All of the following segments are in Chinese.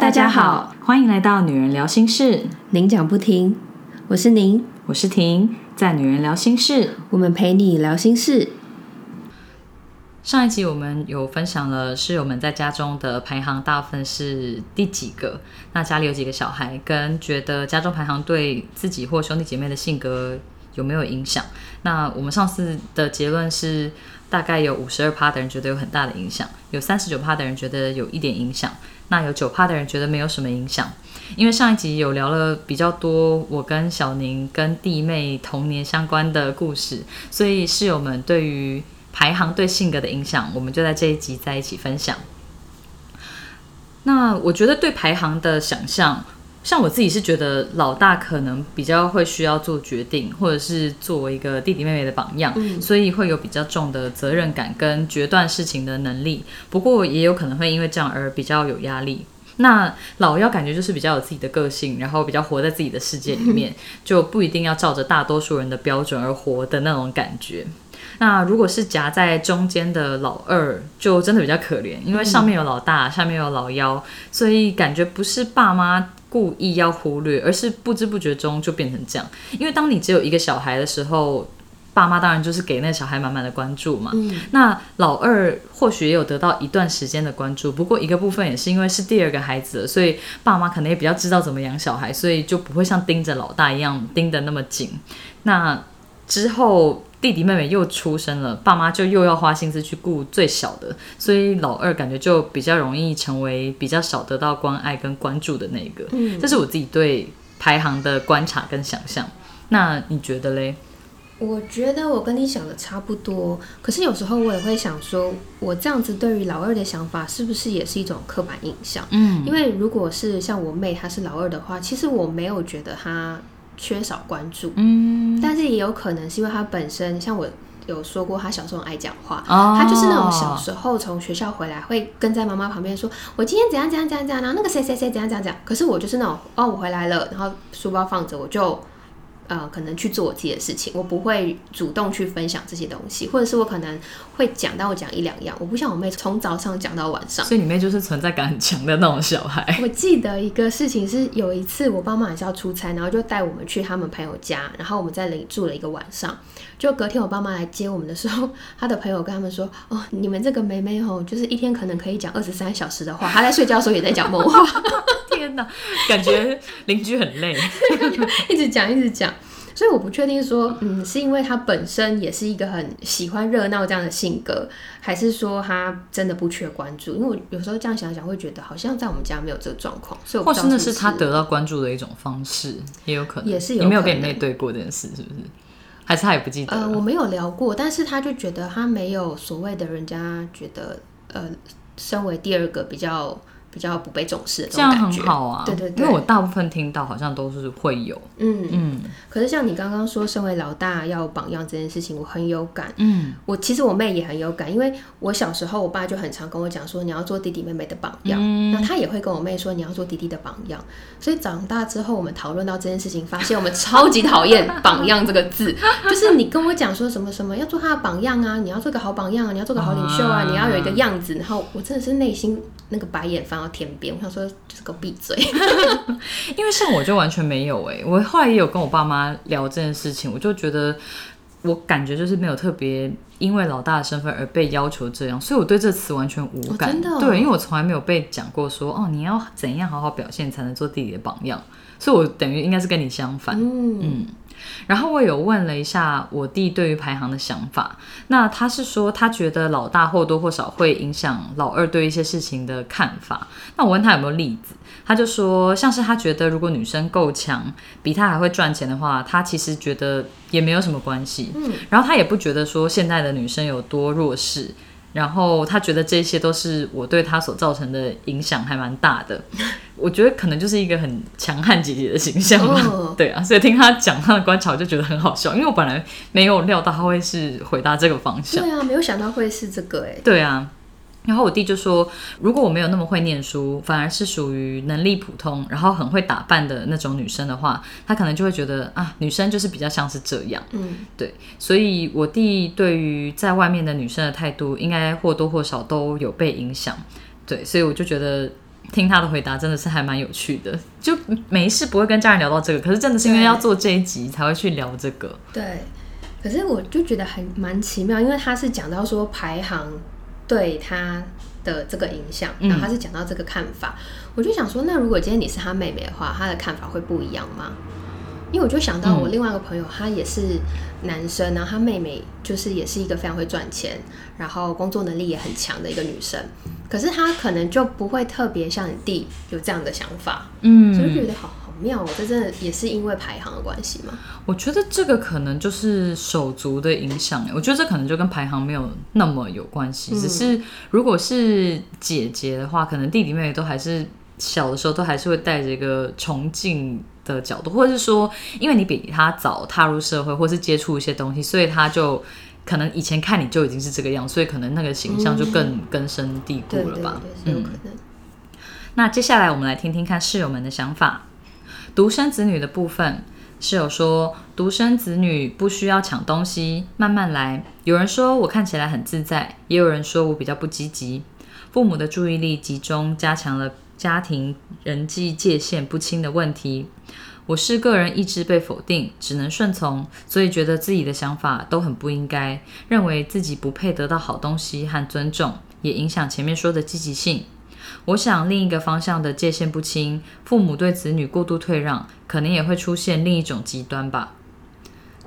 大家好，欢迎来到女人聊心事，您讲不停，我是您，我是婷，在女人聊心事，我们陪你聊心事。上一集我们有分享了室友们在家中的排行大部分是第几个，那家里有几个小孩，跟觉得家中排行对自己或兄弟姐妹的性格有没有影响？那我们上次的结论是，大概有五十二趴的人觉得有很大的影响，有三十九趴的人觉得有一点影响，那有九趴的人觉得没有什么影响。因为上一集有聊了比较多我跟小宁跟弟妹童年相关的故事，所以室友们对于排行对性格的影响，我们就在这一集在一起分享。那我觉得对排行的想象，像我自己是觉得老大可能比较会需要做决定，或者是作为一个弟弟妹妹的榜样，所以会有比较重的责任感跟决断事情的能力。不过也有可能会因为这样而比较有压力。那老幺感觉就是比较有自己的个性，然后比较活在自己的世界里面，就不一定要照着大多数人的标准而活的那种感觉。那如果是夹在中间的老二，就真的比较可怜，因为上面有老大，下面有老幺，所以感觉不是爸妈故意要忽略，而是不知不觉中就变成这样。因为当你只有一个小孩的时候，爸妈当然就是给那小孩满满的关注嘛。那老二或许也有得到一段时间的关注，不过一个部分也是因为是第二个孩子，所以爸妈可能也比较知道怎么养小孩，所以就不会像盯着老大一样盯得那么紧。那之后。弟弟妹妹又出生了，爸妈就又要花心思去顾最小的，所以老二感觉就比较容易成为比较少得到关爱跟关注的那个。嗯，这是我自己对排行的观察跟想象。那你觉得嘞？我觉得我跟你想的差不多，可是有时候我也会想说，我这样子对于老二的想法是不是也是一种刻板印象？嗯，因为如果是像我妹她是老二的话，其实我没有觉得她。缺少关注，嗯，但是也有可能是因为他本身，像我有说过，他小时候爱讲话，他就是那种小时候从学校回来会跟在妈妈旁边说，我今天怎样怎样怎样怎样，然后那个谁谁谁怎样怎样怎样，可是我就是那种，哦，我回来了，然后书包放着，我就。呃，可能去做我自己的事情，我不会主动去分享这些东西，或者是我可能会讲，但我讲一两样，我不像我妹从早上讲到晚上。所以你妹就是存在感很强的那种小孩。我记得一个事情是有一次我爸妈还是要出差，然后就带我们去他们朋友家，然后我们在那里住了一个晚上。就隔天我爸妈来接我们的时候，他的朋友跟他们说：“哦，你们这个妹妹吼，就是一天可能可以讲二十三小时的话，她在睡觉的时候也在讲梦话。”天哪，感觉邻居很累，一直讲一直讲。所以我不确定说，嗯，是因为他本身也是一个很喜欢热闹这样的性格，还是说他真的不缺关注？因为我有时候这样想想，会觉得好像在我们家没有这个状况。所以，或是那是他得到关注的一种方式，也有可能。也是有。你没有跟你妹对过这件事，是不是？还是他也不记得？呃，我没有聊过，但是他就觉得他没有所谓的人家觉得，呃，身为第二个比较。比较不被重视的这样很好啊，对对对，因为我大部分听到好像都是会有，嗯嗯。可是像你刚刚说，身为老大要榜样这件事情，我很有感。嗯，我其实我妹也很有感，因为我小时候我爸就很常跟我讲说，你要做弟弟妹妹的榜样。嗯那他也会跟我妹说，你要做弟弟的榜样。所以长大之后，我们讨论到这件事情，发现我们超级讨厌“榜样”这个字，就是你跟我讲说什么什么要做他的榜样啊，你要做个好榜样啊，你要做个好领袖啊，你要有一个样子，然后我真的是内心那个白眼翻。到天边，我想说就是个闭嘴，因为像我就完全没有哎，我后来也有跟我爸妈聊这件事情，我就觉得我感觉就是没有特别因为老大的身份而被要求这样，所以我对这词完全无感，对，因为我从来没有被讲过说哦你要怎样好好表现才能做弟弟的榜样，所以我等于应该是跟你相反，嗯。然后我有问了一下我弟对于排行的想法，那他是说他觉得老大或多或少会影响老二对一些事情的看法。那我问他有没有例子，他就说像是他觉得如果女生够强，比他还会赚钱的话，他其实觉得也没有什么关系。嗯，然后他也不觉得说现在的女生有多弱势。然后他觉得这些都是我对他所造成的影响还蛮大的，我觉得可能就是一个很强悍姐姐的形象吧。对啊，所以听他讲他的观察，我就觉得很好笑，因为我本来没有料到他会是回答这个方向。对啊，没有想到会是这个哎。对啊。然后我弟就说，如果我没有那么会念书，反而是属于能力普通，然后很会打扮的那种女生的话，他可能就会觉得啊，女生就是比较像是这样。嗯，对。所以我弟对于在外面的女生的态度，应该或多或少都有被影响。对，所以我就觉得听他的回答真的是还蛮有趣的，就没事不会跟家人聊到这个，可是真的是因为要做这一集才会去聊这个。对，可是我就觉得很蛮奇妙，因为他是讲到说排行对他的这个影响，然后他是讲到这个看法，我就想说，那如果今天你是他妹妹的话，他的看法会不一样吗？因为我就想到我另外一个朋友，他也是男生，然后他妹妹就是也是一个非常会赚钱，然后工作能力也很强的一个女生，可是他可能就不会特别像你弟有这样的想法，嗯，所以觉得好好妙哦，这真的也是因为排行的关系吗？我觉得这个可能就是手足的影响，我觉得这可能就跟排行没有那么有关系，只是如果是姐姐的话，可能弟弟妹妹都还是小的时候都还是会带着一个崇敬。的角度，或者是说，因为你比他早踏入社会，或是接触一些东西，所以他就可能以前看你就已经是这个样，所以可能那个形象就更根深蒂固了吧？嗯，那接下来我们来听听看室友们的想法。独生子女的部分，室友说，独生子女不需要抢东西，慢慢来。有人说我看起来很自在，也有人说我比较不积极。父母的注意力集中，加强了。家庭人际界限不清的问题，我是个人意志被否定，只能顺从，所以觉得自己的想法都很不应该，认为自己不配得到好东西和尊重，也影响前面说的积极性。我想另一个方向的界限不清，父母对子女过度退让，可能也会出现另一种极端吧。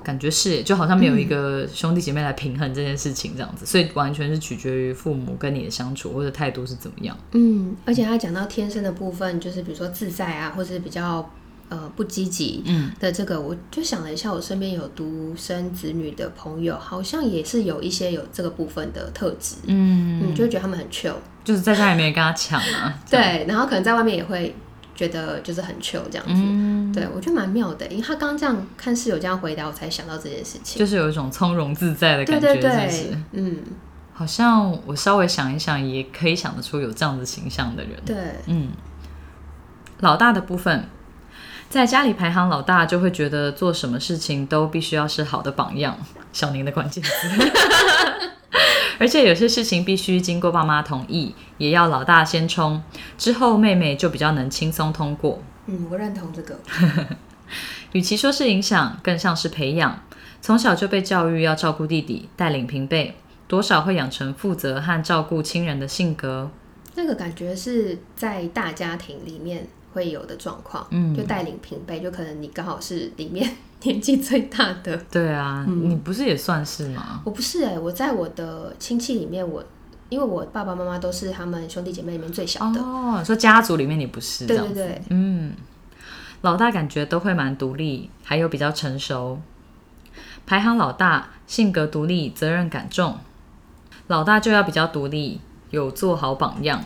感觉是，就好像没有一个兄弟姐妹来平衡这件事情这样子，所以完全是取决于父母跟你的相处或者态度是怎么样。嗯，而且他讲到天生的部分，就是比如说自在啊，或是比较呃不积极的这个，我就想了一下，我身边有独生子女的朋友，好像也是有一些有这个部分的特质。嗯，你就觉得他们很 chill，就是在家里面跟他抢啊。对，然后可能在外面也会。觉得就是很 chill 这样子，对我觉得蛮妙的，因为他刚刚这样看室友这样回答，我才想到这件事情，就是有一种从容自在的感觉，对对对，嗯，好像我稍微想一想，也可以想得出有这样子形象的人，对，嗯，老大的部分，在家里排行老大，就会觉得做什么事情都必须要是好的榜样，小宁的关键词。而且有些事情必须经过爸妈同意，也要老大先冲，之后妹妹就比较能轻松通过。嗯，我认同这个。与其说是影响，更像是培养。从小就被教育要照顾弟弟，带领平辈，多少会养成负责和照顾亲人的性格。那个感觉是在大家庭里面会有的状况。嗯，就带领平辈，就可能你刚好是里面。年纪最大的，对啊，你不是也算是吗？我不是哎，我在我的亲戚里面，我因为我爸爸妈妈都是他们兄弟姐妹里面最小的哦。说家族里面你不是，对对对，嗯，老大感觉都会蛮独立，还有比较成熟，排行老大，性格独立，责任感重，老大就要比较独立，有做好榜样，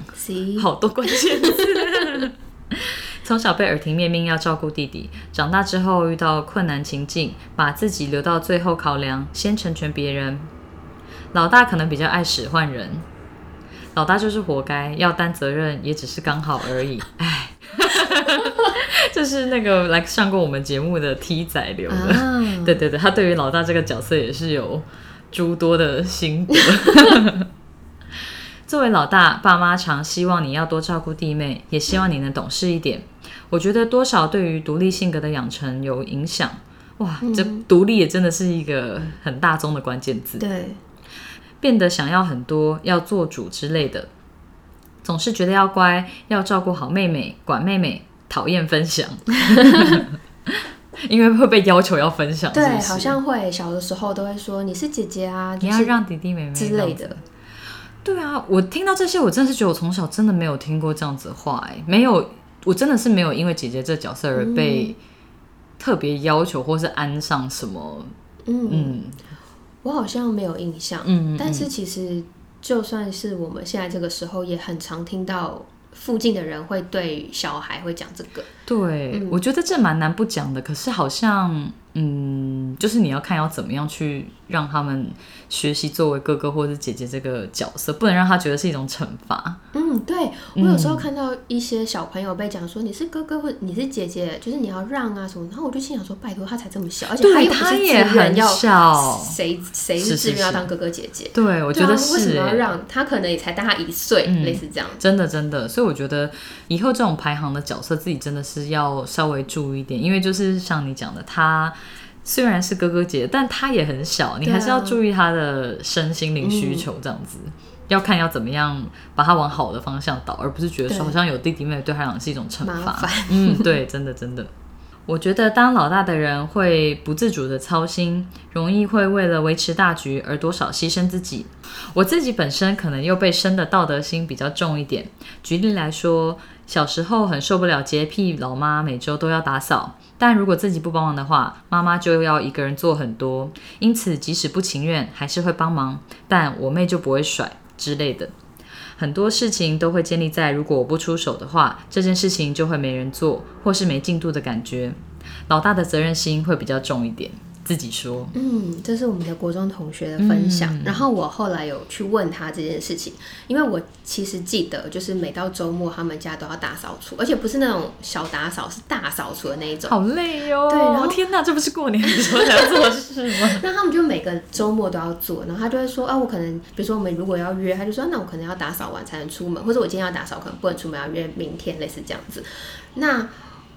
好多关键词。从小被耳提面命要照顾弟弟，长大之后遇到困难情境，把自己留到最后考量，先成全别人。老大可能比较爱使唤人，老大就是活该，要担责任也只是刚好而已。哎，这是那个来上过我们节目的 T 仔留的。对对对，他对于老大这个角色也是有诸多的心得。作为老大，爸妈常希望你要多照顾弟妹，也希望你能懂事一点。我觉得多少对于独立性格的养成有影响。哇，这独立也真的是一个很大宗的关键字。对，变得想要很多，要做主之类的，总是觉得要乖，要照顾好妹妹，管妹妹，讨厌分享，因为会被要求要分享。对，好像会小的时候都会说你是姐姐啊，你要让弟弟妹妹之类的。对啊，我听到这些，我真的是觉得我从小真的没有听过这样子的话，哎，没有，我真的是没有因为姐姐这角色而被特别要求或是安上什么，嗯，我好像没有印象，嗯，但是其实就算是我们现在这个时候，也很常听到附近的人会对小孩会讲这个，对我觉得这蛮难不讲的，可是好像。嗯，就是你要看要怎么样去让他们学习作为哥哥或者是姐姐这个角色，不能让他觉得是一种惩罚。嗯，对我有时候看到一些小朋友被讲说你是哥哥或你是姐姐，就是你要让啊什么，然后我就心想说拜托他才这么小，而且他也自愿要很小，谁谁是自愿要当哥哥姐姐？对我觉得为什。么要让他？可能也才大他一岁，嗯类似这样。真的真的，所以我觉得以后这种排行的角色，自己真的是要稍微注意一点，因为就是像你讲的，他虽然是哥哥姐，但他也很小，你还是要注意他的身心灵需求，这样子。要看要怎么样把他往好的方向导，而不是觉得说好像有弟弟妹妹对他来讲是一种惩罚。嗯，对，真的真的。我觉得当老大的人会不自主的操心，容易会为了维持大局而多少牺牲自己。我自己本身可能又被生的道德心比较重一点。举例来说，小时候很受不了洁癖老妈每周都要打扫，但如果自己不帮忙的话，妈妈就要一个人做很多，因此即使不情愿还是会帮忙，但我妹就不会甩之类的。很多事情都会建立在如果我不出手的话，这件事情就会没人做，或是没进度的感觉。老大的责任心会比较重一点，自己说。嗯，这是我们的国中同学的分享。嗯然后我后来有去问他这件事情，因为我其实记得，就是每到周末他们家都要大扫除，而且不是那种小打扫，是大扫除的那一种。好累哦！对然后天哪，这不是过年的时候才要做的事吗？那他们就每个周末都要做，然后他就会说，啊，我可能，比如说我们如果要约，他就说，那我可能要打扫完才能出门，或者我今天要打扫，可能不能出门，要约明天，类似这样子。那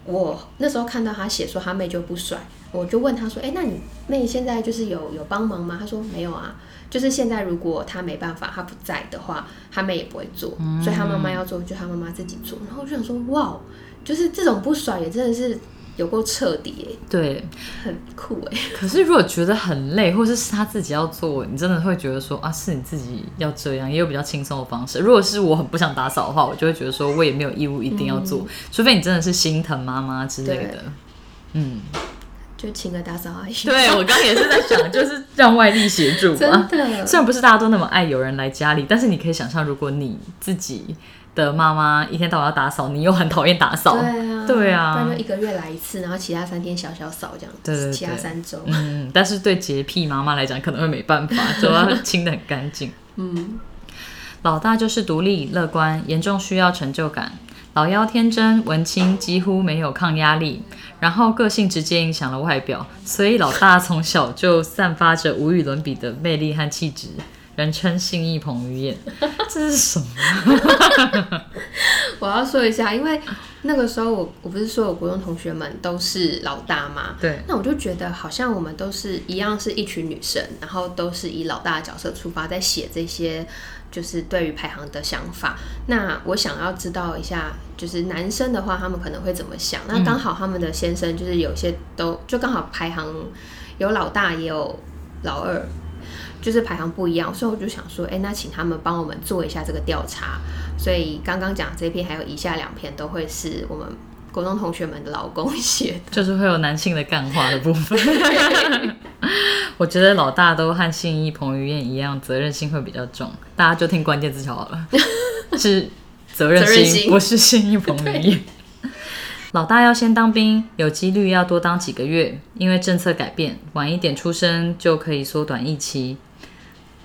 我那时候看到他写说他妹就不甩，我就问他说，哎、那你妹现在就是有有帮忙吗？他说没有啊，就是现在如果他没办法，他不在的话，他妹也不会做，所以他妈妈要做，就他妈妈自己做。然后我就想说，哇，就是这种不甩也真的是有够彻底耶，对，很酷哎。可是如果觉得很累，或者是他自己要做，你真的会觉得说啊，是你自己要这样，也有比较轻松的方式。如果是我很不想打扫的话，我就会觉得说我也没有义务一定要做，除非你真的是心疼妈妈之类的。嗯，就请个打扫阿姨。对我刚刚也是在想，就是让外力协助真嘛。的，虽然不是大家都那么爱有人来家里，但是你可以想象，如果你自己的妈妈一天到晚要打扫，你又很讨厌打扫，对啊，对啊。不然就一个月来一次，然后其他三天小小扫这样子，对对对其他三周，嗯，但是对洁癖妈妈来讲，可能会没办法，就要清的很干净。嗯，老大就是独立乐观，严重需要成就感。老幺天真文青，几乎没有抗压力，然后个性直接影响了外表，所以老大从小就散发着无与伦比的魅力和气质，人称信义彭于晏。这是什么？我要说一下，因为那个时候我我不是说我国中同学们都是老大吗？对，那我就觉得好像我们都是一样，是一群女生，然后都是以老大的角色出发，在写这些就是对于排行的想法。那我想要知道一下，就是男生的话，他们可能会怎么想？那刚好他们的先生就是有些都就刚好排行有老大也有老二。就是排行不一样，所以我就想说，哎、那请他们帮我们做一下这个调查。所以刚刚讲这篇还有以下两篇都会是我们国中同学们的老公写的。就是会有男性的干话的部分。我觉得老大都和信义彭于晏一样，责任心会比较重。大家就听关键字就好了，是责任心，不是信义彭于晏。老大要先当兵，有几率要多当几个月，因为政策改变，晚一点出生就可以缩短役期。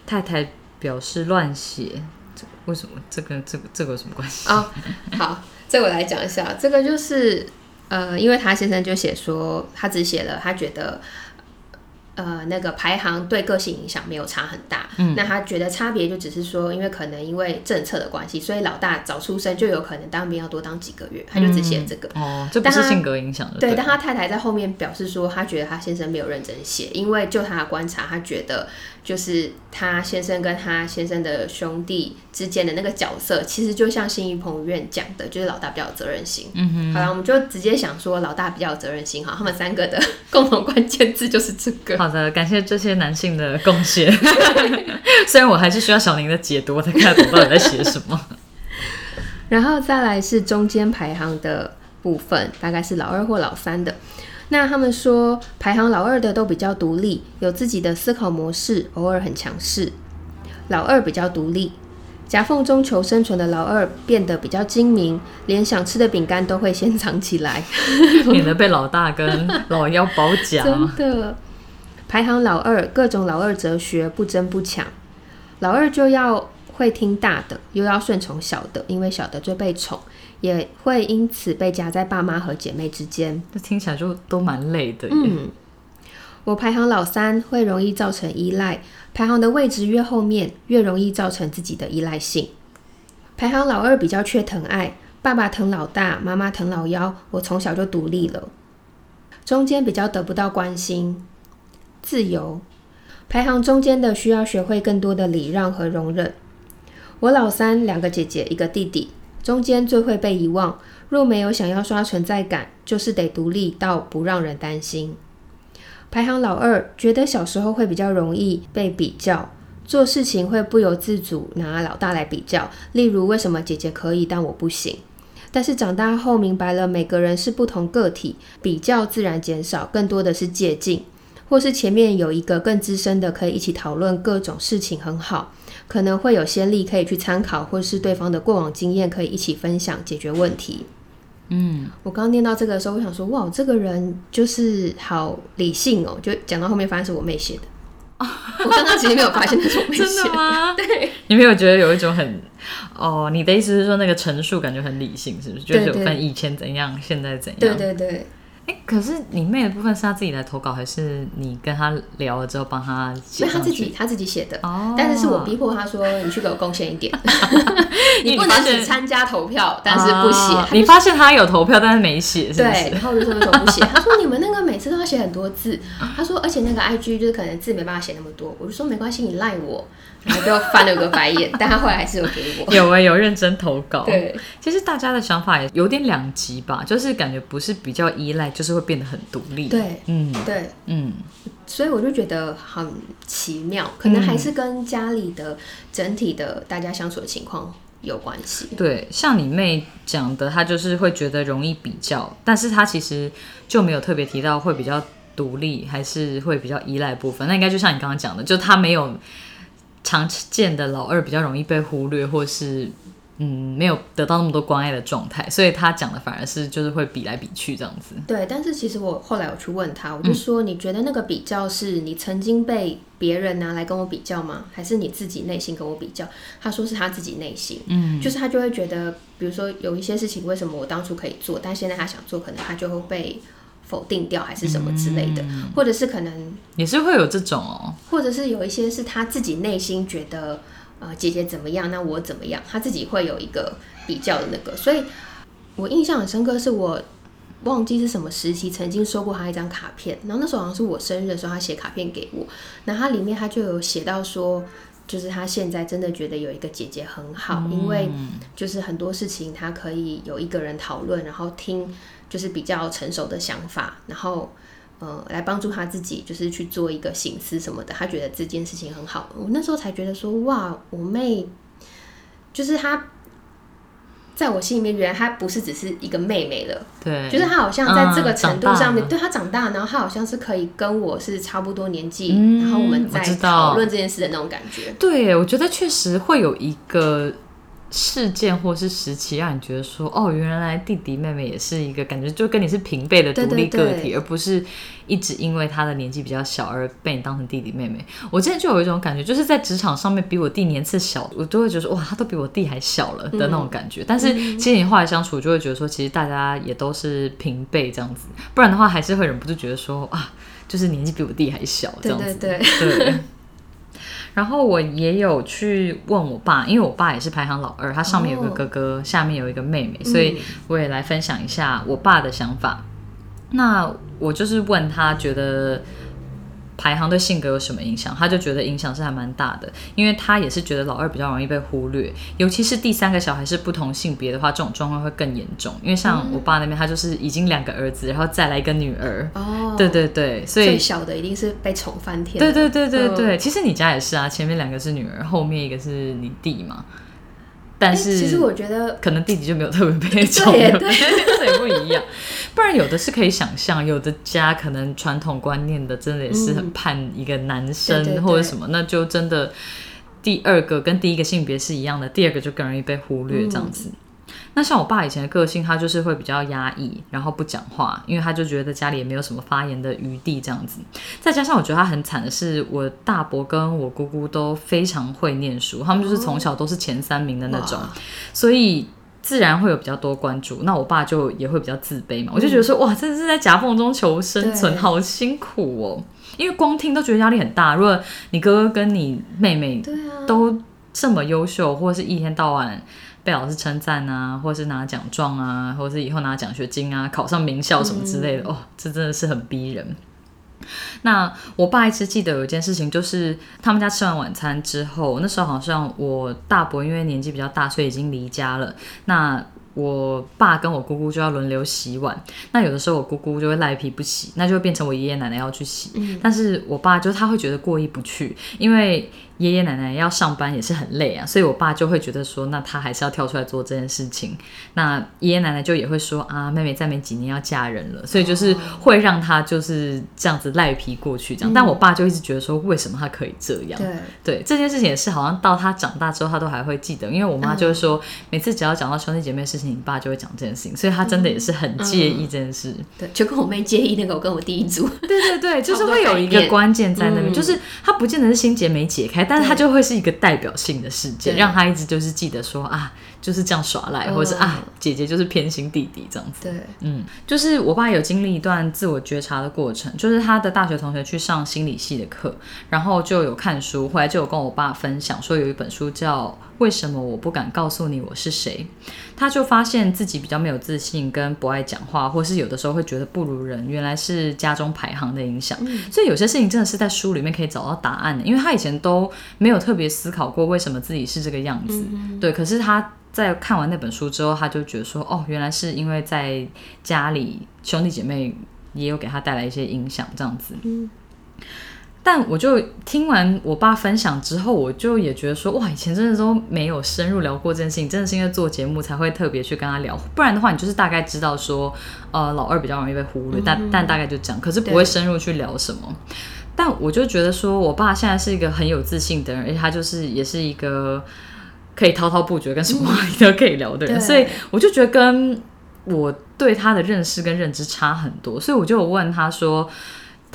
太太表示乱写，这为什么？这个这个这个有什么关系？哦，好，这我来讲一下，这个就是呃，因为他先生就写说，他只写了他觉得。呃，那个排行对个性影响没有差很大，嗯，那他觉得差别就只是说，因为可能因为政策的关系，所以老大早出生就有可能当兵要多当几个月，他就只写这个。哦，这不是性格影响的，对，但他太太在后面表示说，他觉得他先生没有认真写，因为就他的观察，他觉得就是他先生跟他先生的兄弟之间的那个角色，其实就像新一彭于晏讲的，就是老大比较有责任心。嗯哼，好了，我们就直接想说老大比较有责任心，哈，他们三个的共同关键字就是这个。好的，感谢这些男性的贡献。虽然我还是需要小宁的解读，我才看得懂到底在写什么。然后再来是中间排行的部分，大概是老二或老三的。那他们说排行老二的都比较独立，有自己的思考模式，偶尔很强势。老二比较独立，夹缝中求生存的老二变得比较精明，连想吃的饼干都会先藏起来，免得被老大跟老幺包夹。真的，排行老二，各种老二哲学不争不抢。老二就要会听大的，又要顺从小的，因为小的最被宠，也会因此被夹在爸妈和姐妹之间。这听起来就都蛮累的。嗯，我排行老三，会容易造成依赖。排行的位置越后面，越容易造成自己的依赖性。排行老二比较缺疼爱，爸爸疼老大，妈妈疼老幺。我从小就独立了。中间比较得不到关心，自由。排行中间的需要学会更多的礼让和容忍。我老三，两个姐姐，一个弟弟，中间最会被遗忘。若没有想要刷存在感，就是得独立到不让人担心。排行老二，觉得小时候会比较容易被比较，做事情会不由自主拿老大来比较。例如，为什么姐姐可以，但我不行？但是长大后明白了，每个人是不同个体，比较自然减少，更多的是借鉴，或是前面有一个更资深的可以一起讨论各种事情，很好，可能会有先例可以去参考，或是对方的过往经验可以一起分享解决问题。嗯，我刚刚念到这个的时候，我想说，哇，这个人就是好理性哦。就讲到后面，发现是我妹写的。我刚刚其实没有发现是我妹写的。真的吗？对。你没有觉得有一种很……哦，你的意思是说那个陈述感觉很理性，是不是？就是有分以前怎样，现在怎样？对对对。哎，可是你妹的部分是她自己来投稿，还是你跟她聊了之后帮她写？她自己她自己写的，哦，但是是我逼迫她说，你去给我贡献一点，你不能只参加投票，但是不写。你发现她有投票，但是没写，对，然后我就说为什么不写？她说你们那个每次都要写很多字，她说而且那个 IG 就是可能字没办法写那么多，我就说没关系，你赖我。然后就翻了个白眼，但他后来还是有给我。有啊，有认真投稿。对，其实大家的想法也有点两极吧，就是感觉不是比较依赖，就是会变得很独立。对，嗯，对，嗯，所以我就觉得很奇妙，可能还是跟家里的整体的大家相处的情况有关系。对，像你妹讲的，她就是会觉得容易比较，但是她其实就没有特别提到会比较独立，还是会比较依赖部分。那应该就像你刚刚讲的，就她没有。常见的老二比较容易被忽略，或是嗯没有得到那么多关爱的状态，所以他讲的反而是就是会比来比去这样子。对，但是其实我后来我去问他，我就说你觉得那个比较是你曾经被别人拿来跟我比较吗？还是你自己内心跟我比较？他说是他自己内心，嗯，就是他就会觉得，比如说有一些事情，为什么我当初可以做，但现在他想做，可能他就会被。否定掉还是什么之类的，或者是可能也是会有这种哦，或者是有一些是他自己内心觉得，呃，姐姐怎么样，那我怎么样，他自己会有一个比较的那个。所以我印象很深刻，是我忘记是什么时期曾经收过他一张卡片，然后那时候好像是我生日的时候，他写卡片给我，那他里面他就有写到说，就是他现在真的觉得有一个姐姐很好，因为就是很多事情他可以有一个人讨论，然后听。就是比较成熟的想法，然后呃，来帮助他自己，就是去做一个醒思什么的。他觉得这件事情很好。我那时候才觉得说，哇，我妹就是她，在我心里面，原来她不是只是一个妹妹了。对，就是她好像在这个程度上面，对她长大，然后她好像是可以跟我是差不多年纪，然后我们在讨论这件事的那种感觉。对，我觉得确实会有一个。事件或是时期，让你觉得说，哦，原来弟弟妹妹也是一个感觉，就跟你是平辈的独立个体，而不是一直因为他的年纪比较小而被你当成弟弟妹妹。我之前就有一种感觉，就是在职场上面比我弟年次小，我都会觉得哇，他都比我弟还小了的那种感觉。但是其实你后来相处，就会觉得说，其实大家也都是平辈这样子，不然的话还是会忍不住觉得说，啊，就是年纪比我弟还小这样子。对对对。然后我也有去问我爸，因为我爸也是排行老二，他上面有个哥哥，下面有一个妹妹，所以我也来分享一下我爸的想法。那我就是问他觉得。排行对性格有什么影响？他就觉得影响是还蛮大的，因为他也是觉得老二比较容易被忽略，尤其是第三个小孩是不同性别的话，这种状况会更严重。因为像我爸那边，他就是已经两个儿子，然后再来一个女儿。哦，对对对，所以最小的一定是被宠翻天。对对对对对，其实你家也是啊，前面两个是女儿，后面一个是你弟嘛。但是其实我觉得，可能弟弟就没有特别被宠，对，这也不一样。不然有的是可以想象，有的家可能传统观念的真的也是很盼一个男生或者什么，那就真的第二个跟第一个性别是一样的，第二个就更容易被忽略这样子。那像我爸以前的个性，他就是会比较压抑，然后不讲话，因为他就觉得家里也没有什么发言的余地这样子。再加上我觉得他很惨的是，我大伯跟我姑姑都非常会念书，他们就是从小都是前三名的那种，所以自然会有比较多关注。那我爸就也会比较自卑嘛，我就觉得说哇，真的是在夹缝中求生存，好辛苦哦。因为光听都觉得压力很大。如果你哥哥跟你妹妹都这么优秀，或者是一天到晚。被老师称赞啊，或者是拿奖状啊，或者是以后拿奖学金啊，考上名校什么之类的，哦，这真的是很逼人。那我爸一直记得有一件事情，就是他们家吃完晚餐之后，那时候好像我大伯因为年纪比较大，所以已经离家了。那我爸跟我姑姑就要轮流洗碗，那有的时候我姑姑就会赖皮不洗，那就会变成我爷爷奶奶要去洗。但是我爸就他会觉得过意不去，因为。爷爷奶奶要上班也是很累啊，所以我爸就会觉得说，那他还是要跳出来做这件事情。那爷爷奶奶就也会说啊，妹妹再没几年要嫁人了，所以就是会让他就是这样子赖皮过去这样。但我爸就一直觉得说，为什么他可以这样？对对，这件事情也是好像到他长大之后，他都还会记得，因为我妈就是说，每次只要讲到兄弟姐妹的事情，你爸就会讲这件事情，所以他真的也是很介意这件事。对，就跟我妹介意那个我跟我弟一组。对对对，就是会有一个关键在那边，就是他不见得是心结没解开。但是他就会是一个代表性的事件，让他一直就是记得说啊，就是这样耍赖，或者是啊，姐姐就是偏心弟弟这样子。对，嗯，就是我爸有经历一段自我觉察的过程，就是他的大学同学去上心理系的课，然后就有看书，后来就有跟我爸分享说有一本书叫。为什么我不敢告诉你我是谁？他就发现自己比较没有自信，跟不爱讲话，或是有的时候会觉得不如人，原来是家中排行的影响。所以有些事情真的是在书里面可以找到答案的，因为他以前都没有特别思考过为什么自己是这个样子。对，可是他在看完那本书之后，他就觉得说，哦，原来是因为在家里兄弟姐妹也有给他带来一些影响，这样子。但我就听完我爸分享之后，我就也觉得说，哇，以前真的都没有深入聊过这件事情，真的是因为做节目才会特别去跟他聊，不然的话，你就是大概知道说，呃，老二比较容易被忽略，但但大概就这样，可是不会深入去聊什么。但我就觉得说，我爸现在是一个很有自信的人，而且他就是也是一个可以滔滔不绝跟什么话题都可以聊的人，所以我就觉得跟我对他的认识跟认知差很多，所以我就有问他说。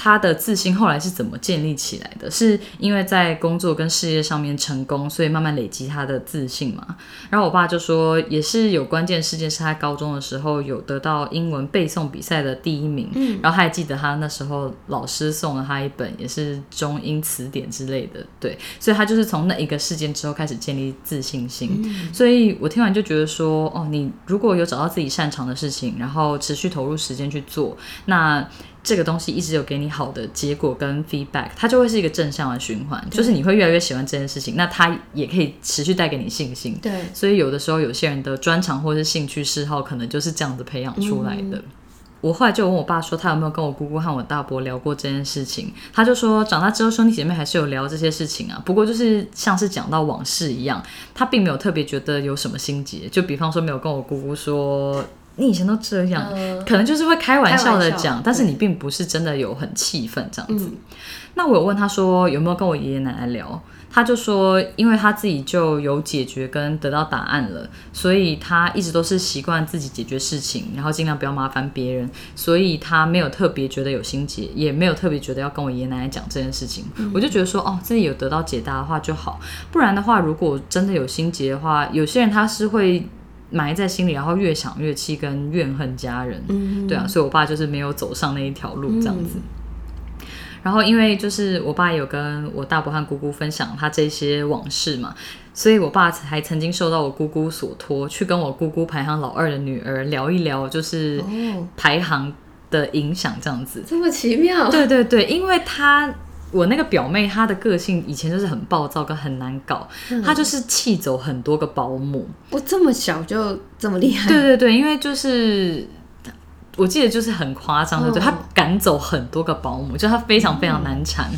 他的自信后来是怎么建立起来的？是因为在工作跟事业上面成功，所以慢慢累积他的自信嘛？然后我爸就说，也是有关键事件，是他高中的时候有得到英文背诵比赛的第一名，嗯，然后他还记得他那时候老师送了他一本也是中英词典之类的，对，所以他就是从那一个事件之后开始建立自信心。所以我听完就觉得说，哦，你如果有找到自己擅长的事情，然后持续投入时间去做，那。这个东西一直有给你好的结果跟 feedback，它就会是一个正向的循环，就是你会越来越喜欢这件事情，那它也可以持续带给你信心。对，所以有的时候有些人的专长或者是兴趣嗜好，可能就是这样子培养出来的。我后来就问我爸说，他有没有跟我姑姑和我大伯聊过这件事情？他就说，长大之后兄弟姐妹还是有聊这些事情啊，不过就是像是讲到往事一样，他并没有特别觉得有什么心结。就比方说，没有跟我姑姑说。你以前都这样，可能就是会开玩笑的讲，但是你并不是真的有很气愤这样子。那我有问他说有没有跟我爷爷奶奶聊，他就说因为他自己就有解决跟得到答案了，所以他一直都是习惯自己解决事情，然后尽量不要麻烦别人，所以他没有特别觉得有心结，也没有特别觉得要跟我爷爷奶奶讲这件事情。我就觉得说哦，自己有得到解答的话就好，不然的话，如果真的有心结的话，有些人他是会。埋在心里，然后越想越气，跟怨恨家人，对啊，所以我爸就是没有走上那一条路这样子。然后因为就是我爸有跟我大伯和姑姑分享他这些往事嘛，所以我爸还曾经受到我姑姑所托，去跟我姑姑排行老二的女儿聊一聊，就是排行的影响这样子。这么奇妙？对对对，因为他。我那个表妹，她的个性以前就是很暴躁跟很难搞，她就是气走很多个保姆。我这么小就这么厉害？对对对，因为就是我记得就是很夸张的，对，她赶走很多个保姆，就她非常非常难缠。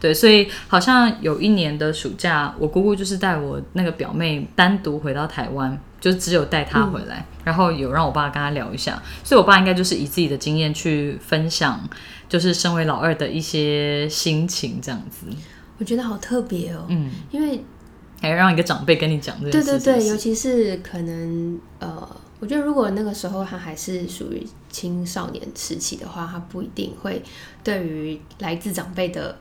对，所以好像有一年的暑假，我姑姑就是带我那个表妹单独回到台湾，就只有带她回来，然后有让我爸跟她聊一下，所以我爸应该就是以自己的经验去分享。就是身为老二的一些心情，这样子，我觉得好特别哦。嗯，因为还要让一个长辈跟你讲这件事，对对对，尤其是可能呃，我觉得如果那个时候他还是属于青少年时期的话，他不一定会对于来自长辈的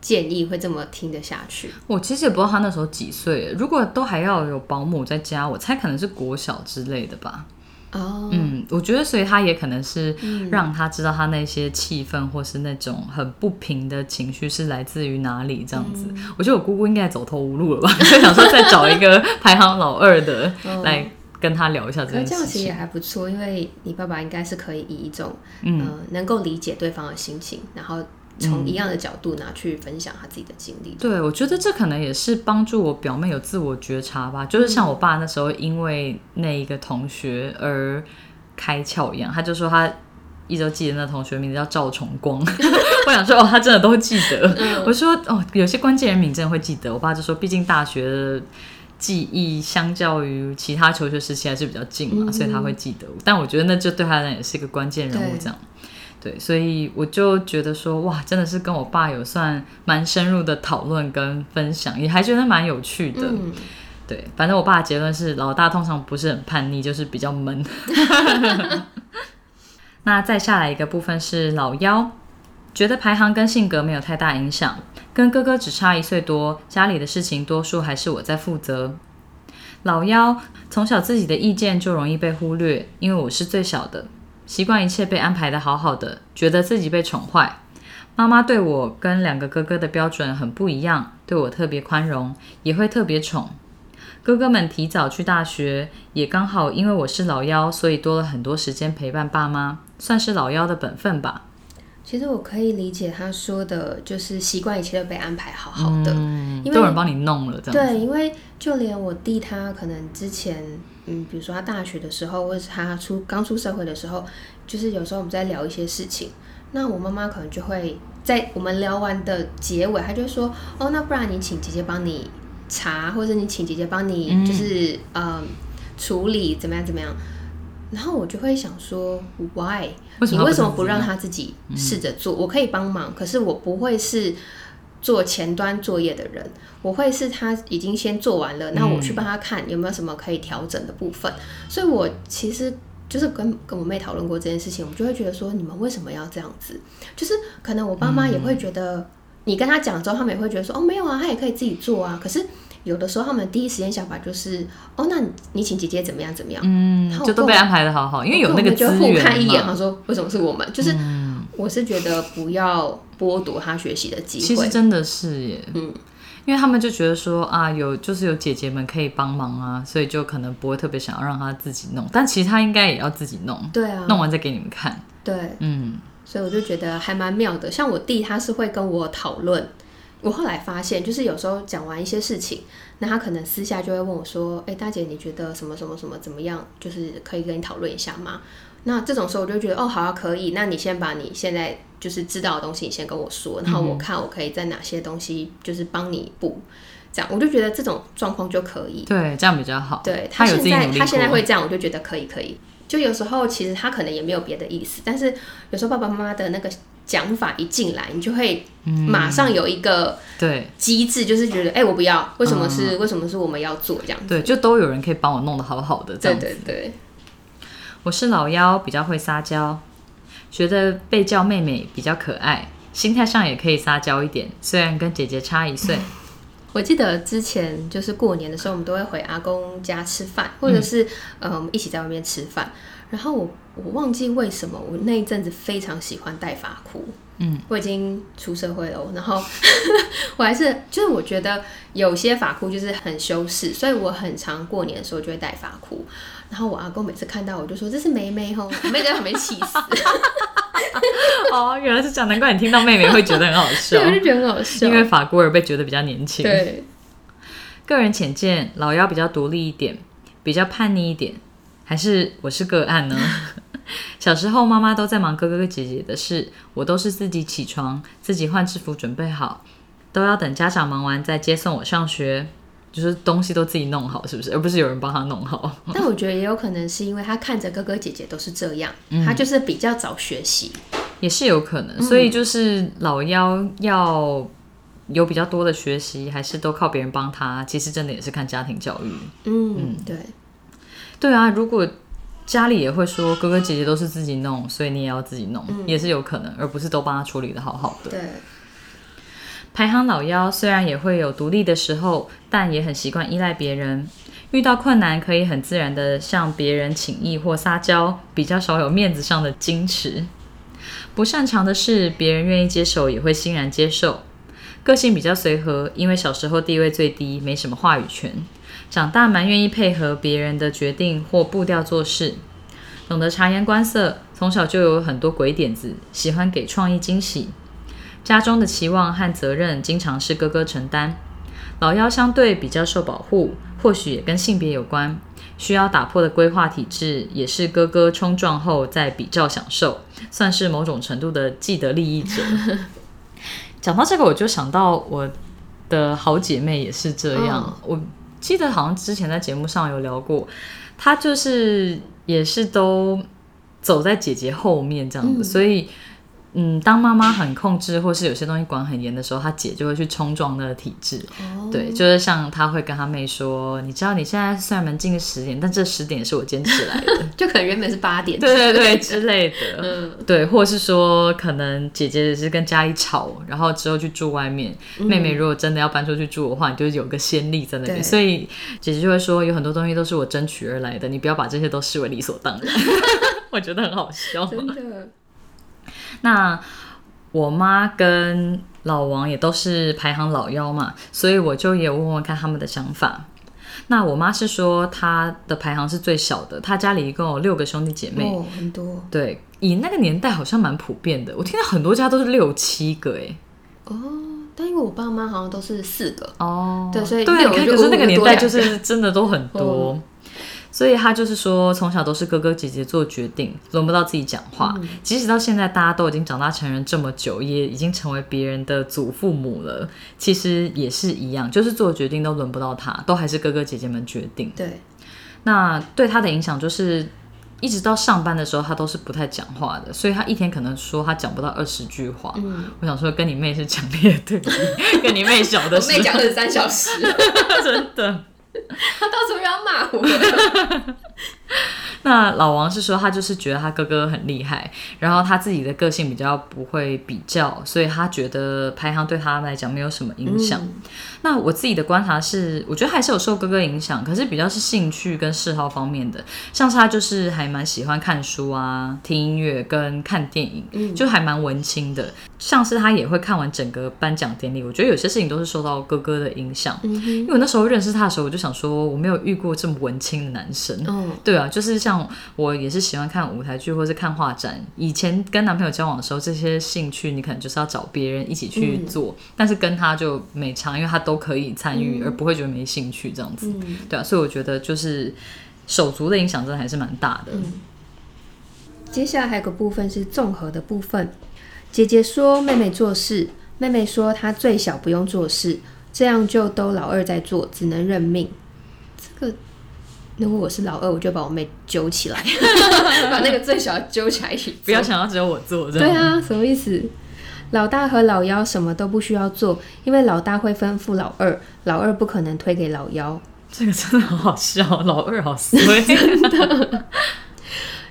建议会这么听得下去。我其实也不知道他那时候几岁，如果都还要有保姆在家，我猜可能是国小之类的吧。哦，嗯，我觉得，所以他也可能是让他知道他那些气氛或是那种很不平的情绪是来自于哪里，这样子。我觉得我姑姑应该走投无路了吧，就想说再找一个排行老二的 来跟他聊一下这件事情。这样其实也还不错，因为你爸爸应该是可以以一种嗯能够理解对方的心情，然后。从一样的角度拿去分享他自己的经历，对我觉得这可能也是帮助我表妹有自我觉察吧。就是像我爸那时候，因为那一个同学而开窍一样，他就说他一直都记得那同学名字叫赵崇光。我想说哦，他真的都会记得。我说哦，有些关键人名真的会记得。我爸就说，毕竟大学的记忆相较于其他求学时期还是比较近嘛，所以他会记得。但我觉得那就对他来讲也是一个关键人物，这样。对，所以我就觉得说，哇，真的是跟我爸有算蛮深入的讨论跟分享，也还觉得蛮有趣的。对，反正我爸的结论是，老大通常不是很叛逆，就是比较闷。那再下来一个部分是老幺，觉得排行跟性格没有太大影响，跟哥哥只差一岁多，家里的事情多数还是我在负责。老幺从小自己的意见就容易被忽略，因为我是最小的。习惯一切被安排的好好的，觉得自己被宠坏。妈妈对我跟两个哥哥的标准很不一样，对我特别宽容，也会特别宠。哥哥们提早去大学，也刚好因为我是老幺，所以多了很多时间陪伴爸妈，算是老幺的本分吧。其实我可以理解他说的，就是习惯一切都被安排好好的，因为有人帮你弄了，这样对，因为就连我弟他可能之前。嗯，比如说他大学的时候，或者是他出刚出社会的时候，就是有时候我们在聊一些事情，那我妈妈可能就会在我们聊完的结尾，她就说：“哦，那不然你请姐姐帮你查，或者你请姐姐帮你，就是嗯处理怎么样怎么样。”然后我就会想说：“Why？你为什么不让他自己试着做？我可以帮忙，可是我不会是。”做前端作业的人，我会是他已经先做完了，那我去帮他看有没有什么可以调整的部分。所以，我其实就是跟跟我妹讨论过这件事情，我就会觉得说，你们为什么要这样子？就是可能我爸妈也会觉得，你跟他讲之后，他们也会觉得说，哦，没有啊，他也可以自己做啊。可是有的时候，他们第一时间想法就是，哦，那你请姐姐怎么样怎么样？嗯，就都被安排的好好，因为有那个资源 看一眼，他说为什么是我们？就是我是觉得不要。剥夺他学习的机会，其实真的是耶，嗯，因为他们就觉得说啊，有就是有姐姐们可以帮忙啊，所以就可能不会特别想要让他自己弄，但其实他应该也要自己弄，对啊，弄完再给你们看，对，嗯，所以我就觉得还蛮妙的。像我弟，他是会跟我讨论，我后来发现，就是有时候讲完一些事情，那他可能私下就会问我说，哎，大姐，你觉得什么什么什么怎么样？就是可以跟你讨论一下吗？那这种时候我就觉得，哦，好啊，可以，那你先把你现在。就是知道的东西，你先跟我说，然后我看我可以在哪些东西就是帮你补，这样我就觉得这种状况就可以。对，这样比较好。对他现在他现在会这样，我就觉得可以可以。就有时候其实他可能也没有别的意思，但是有时候爸爸妈妈的那个讲法一进来，你就会马上有一个对机制，就是觉得哎，我不要，为什么是为什么是我们要做这样？对，就都有人可以帮我弄得好好的这样子。对对对，我是老幺，比较会撒娇。觉得被叫妹妹比较可爱，心态上也可以撒娇一点。虽然跟姐姐差一岁，我记得之前就是过年的时候，我们都会回阿公家吃饭，或者是呃我们一起在外面吃饭。然后我我忘记为什么我那一阵子非常喜欢戴发箍。嗯，我已经出社会了，然后 我还是就是我觉得有些发箍就是很修饰，所以我很常过年的时候就会戴发箍。然后我阿公每次看到我就说这是妹妹吼，妹在旁边气死。哦，原来是这样，难怪你听到妹妹会觉得很好笑，我就觉得很好笑，因为法国人被觉得比较年轻。对，个人浅见，老幺比较独立一点，比较叛逆一点，还是我是个案呢？小时候妈妈都在忙哥哥姐姐的事，我都是自己起床，自己换制服准备好，都要等家长忙完再接送我上学，就是东西都自己弄好，是不是？而不是有人帮他弄好。但我觉得也有可能是因为他看着哥哥姐姐都是这样，他就是比较早学习，也是有可能。所以就是老幺要有比较多的学习，还是都靠别人帮他，其实真的也是看家庭教育。嗯，对，对啊，如果家里也会说哥哥姐姐都是自己弄，所以你也要自己弄，也是有可能，而不是都帮他处理的好好的。对，排行老幺虽然也会有独立的时候，但也很习惯依赖别人。遇到困难可以很自然的向别人请益或撒娇，比较少有面子上的矜持。不擅长的事，别人愿意接手也会欣然接受。个性比较随和，因为小时候地位最低，没什么话语权。长大蛮愿意配合别人的决定或步调做事，懂得察言观色。从小就有很多鬼点子，喜欢给创意惊喜。家中的期望和责任经常是哥哥承担。老幺相对比较受保护。或许也跟性别有关，需要打破的规划体制，也是哥哥冲撞后再比较享受，算是某种程度的既得利益者。讲到这个，我就想到我的好姐妹也是这样。我记得好像之前在节目上有聊过，她就是也是都走在姐姐后面这样子，所以。嗯，当妈妈很控制，或是有些东西管很严的时候，她姐就会去冲撞那个体制。对，就是像她会跟她妹说：“你知道你现在虽然门禁十点，但这十点是我坚持来的。”就可能原本是八点。对对对，之类的。嗯，对，或是说可能姐姐是跟家里吵，然后之后去住外面。妹妹如果真的要搬出去住的话，你就有个先例在那边。所以姐姐就会说：“有很多东西都是我争取而来的，你不要把这些都视为理所当然。”我觉得很好笑。真的。那我妈跟老王也都是排行老幺嘛，所以我就也问问看他们的想法。那我妈是说她的排行是最小的，她家里一共有六个兄弟姐妹，哦，很多。对，以那个年代好像蛮普遍的，我听到很多家都是六七个哎。哦，但因为我爸妈好像都是四个哦，对，所以对，可是那个年代就是真的都很多。所以他就是说，从小都是哥哥姐姐做决定，轮不到自己讲话。即使到现在，大家都已经长大成人这么久，也已经成为别人的祖父母了，其实也是一样，就是做决定都轮不到他，都还是哥哥姐姐们决定。对。那对他的影响就是，一直到上班的时候，他都是不太讲话的，所以他一天可能说他讲不到二十句话。嗯。我想说，跟你妹是强烈对比，跟你妹小的时候，我妹讲二十三小时，真的。他到时候要骂我。那老王是说，他就是觉得他哥哥很厉害，然后他自己的个性比较不会比较，所以他觉得排行对他来讲没有什么影响。那我自己的观察是，我觉得还是有受哥哥影响，可是比较是兴趣跟嗜好方面的。像是他就是还蛮喜欢看书啊、听音乐跟看电影，就还蛮文青的。像是他也会看完整个颁奖典礼，我觉得有些事情都是受到哥哥的影响。嗯因为我那时候认识他的时候，我就想说，我没有遇过这么文青的男生。嗯，对啊，就是像我也是喜欢看舞台剧或是看画展。以前跟男朋友交往的时候，这些兴趣你可能就是要找别人一起去做，但是跟他就没差，因为他都可以参与，而不会觉得没兴趣这样子。对啊，所以我觉得就是手足的影响真的还是蛮大的。接下来还有个部分是综合的部分。姐姐说妹妹做事，妹妹说她最小不用做事，这样就都老二在做，只能认命。这个如果我是老二，我就把我妹揪起来，把那个最小揪起来一起，不要想要只有我做。对啊，什么意思？老大和老幺什么都不需要做，因为老大会吩咐老二，老二不可能推给老幺。这个真的好好笑，老二好衰。真的。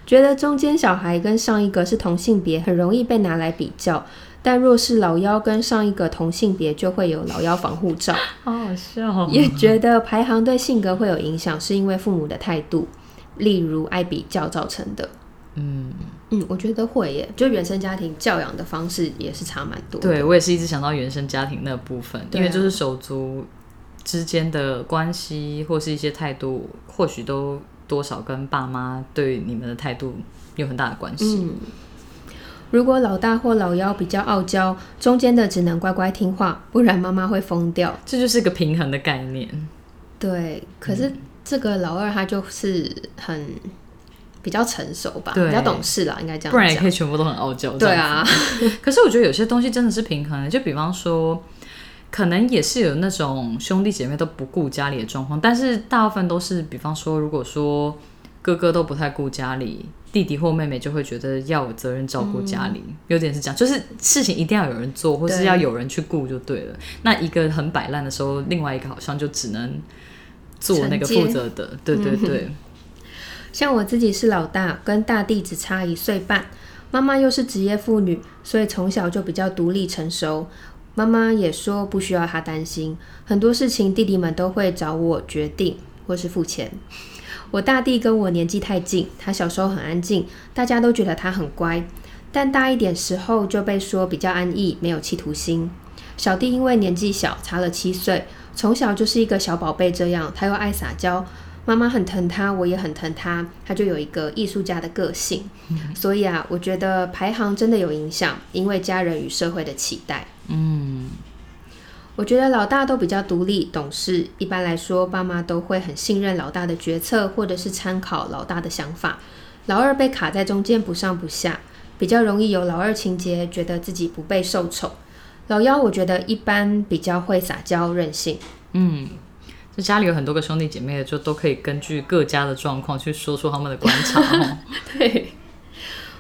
觉得中间小孩跟上一个是同性别，很容易被拿来比较；但若是老幺跟上一个同性别，就会有老幺防护罩。好好笑。也觉得排行对性格会有影响，是因为父母的态度，例如爱比较造成的。嗯嗯，我觉得会耶，就原生家庭教养的方式也是差蛮多。对我也是一直想到原生家庭那部分，因为就是手足之间的关系或是一些态度，或许都。多少跟爸妈对你们的态度有很大的关系。嗯，如果老大或老幺比较傲娇，中间的只能乖乖听话，不然妈妈会疯掉。这就是个平衡的概念。对，可是这个老二他就是很比较成熟吧，比较懂事啦，应该这样。不然也可以全部都很傲娇。对啊，可是我觉得有些东西真的是平衡的，就比方说。可能也是有那种兄弟姐妹都不顾家里的状况，但是大部分都是，比方说，如果说哥哥哥都不太顾家里，弟弟或妹妹就会觉得要有责任照顾家里，有点是这样，就是事情一定要有人做，或是要有人去顾就对了。那一个很摆烂的时候，另外一个好像就只能做那个负责的，对对对。像我自己是老大，跟大弟只差一岁半，妈妈又是职业妇女，所以从小就比较独立成熟。妈妈也说不需要她担心，很多事情弟弟们都会找我决定或是付钱。我大弟跟我年纪太近，他小时候很安静，大家都觉得他很乖，但大一点时候就被说比较安逸，没有企图心。小弟因为年纪小，差了七岁，从小就是一个小宝贝这样，他又爱撒娇，妈妈很疼他，我也很疼他，他就有一个艺术家的个性。所以啊，我觉得排行真的有影响，因为家人与社会的期待。嗯，我觉得老大都比较独立懂事，一般来说，爸妈都会很信任老大的决策，或者是参考老大的想法。老二被卡在中间，不上不下，比较容易有老二情节，觉得自己不被受宠。老幺我觉得一般比较会撒娇任性，嗯就家里有很多个兄弟姐妹的，就都可以根据各家的状况去说出他们的观察 哦。对，